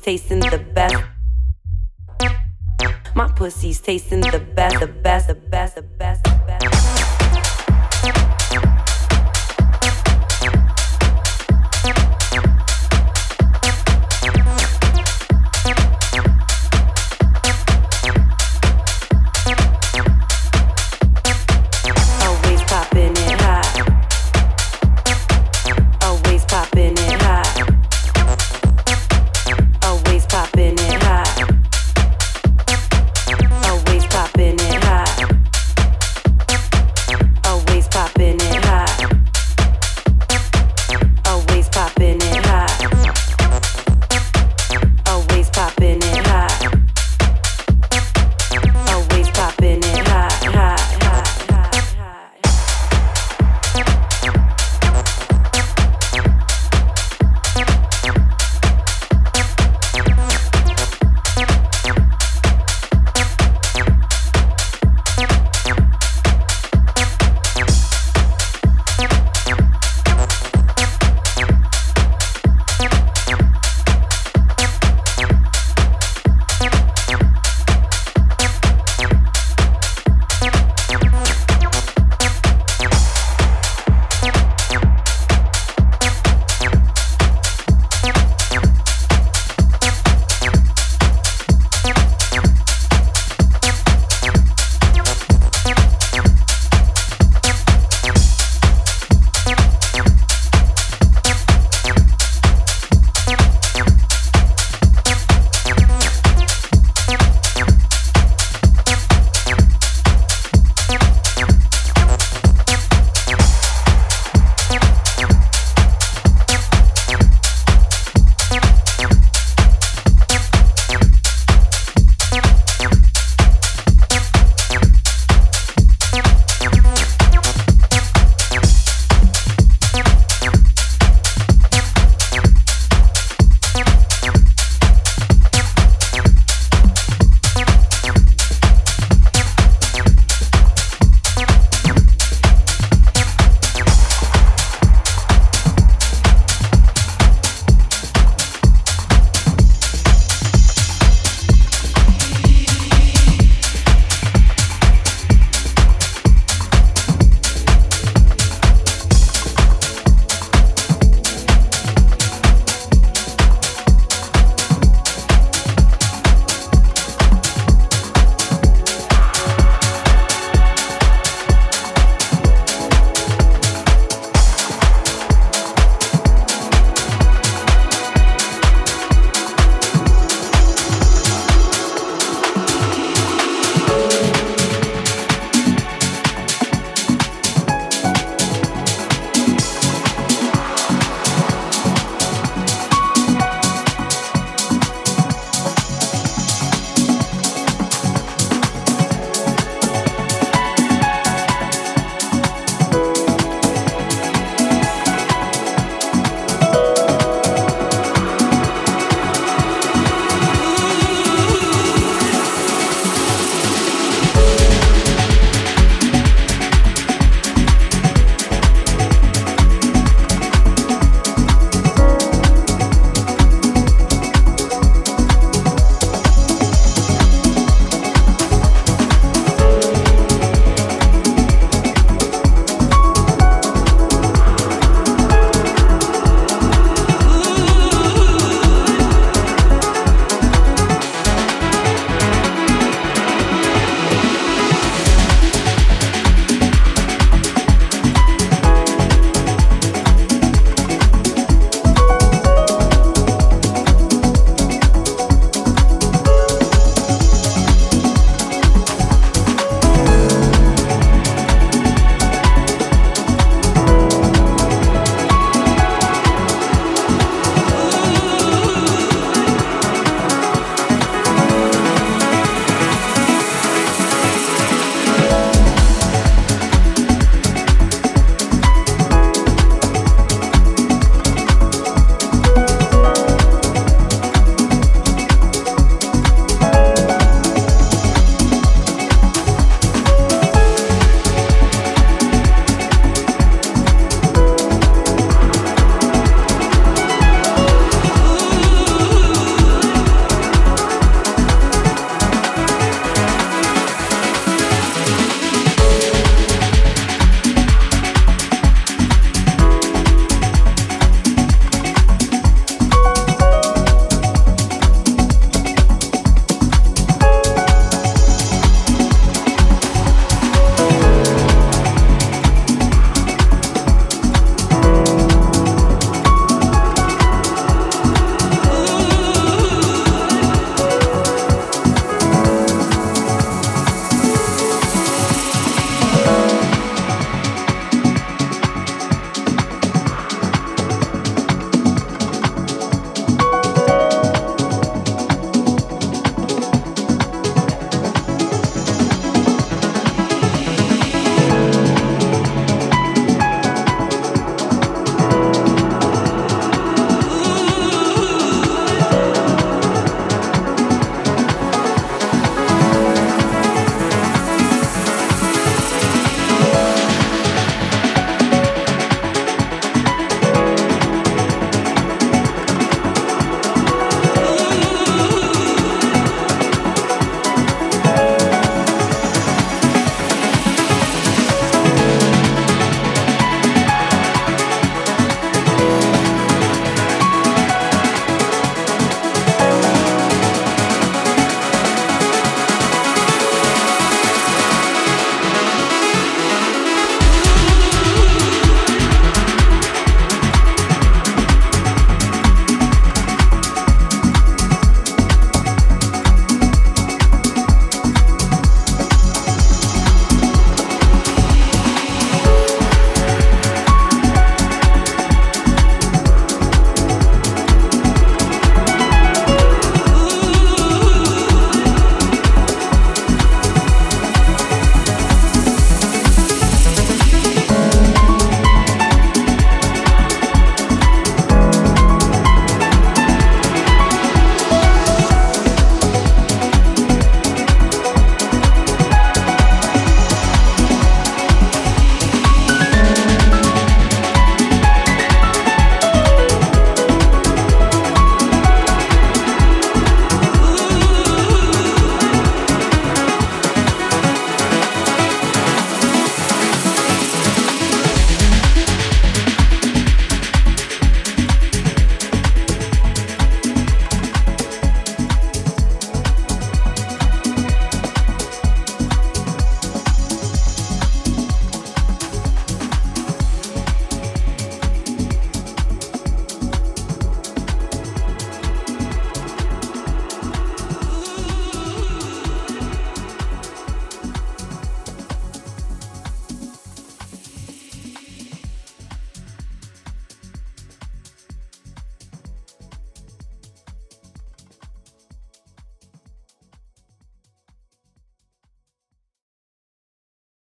tasting the best. My pussy's tasting the best, the best, the best, the best.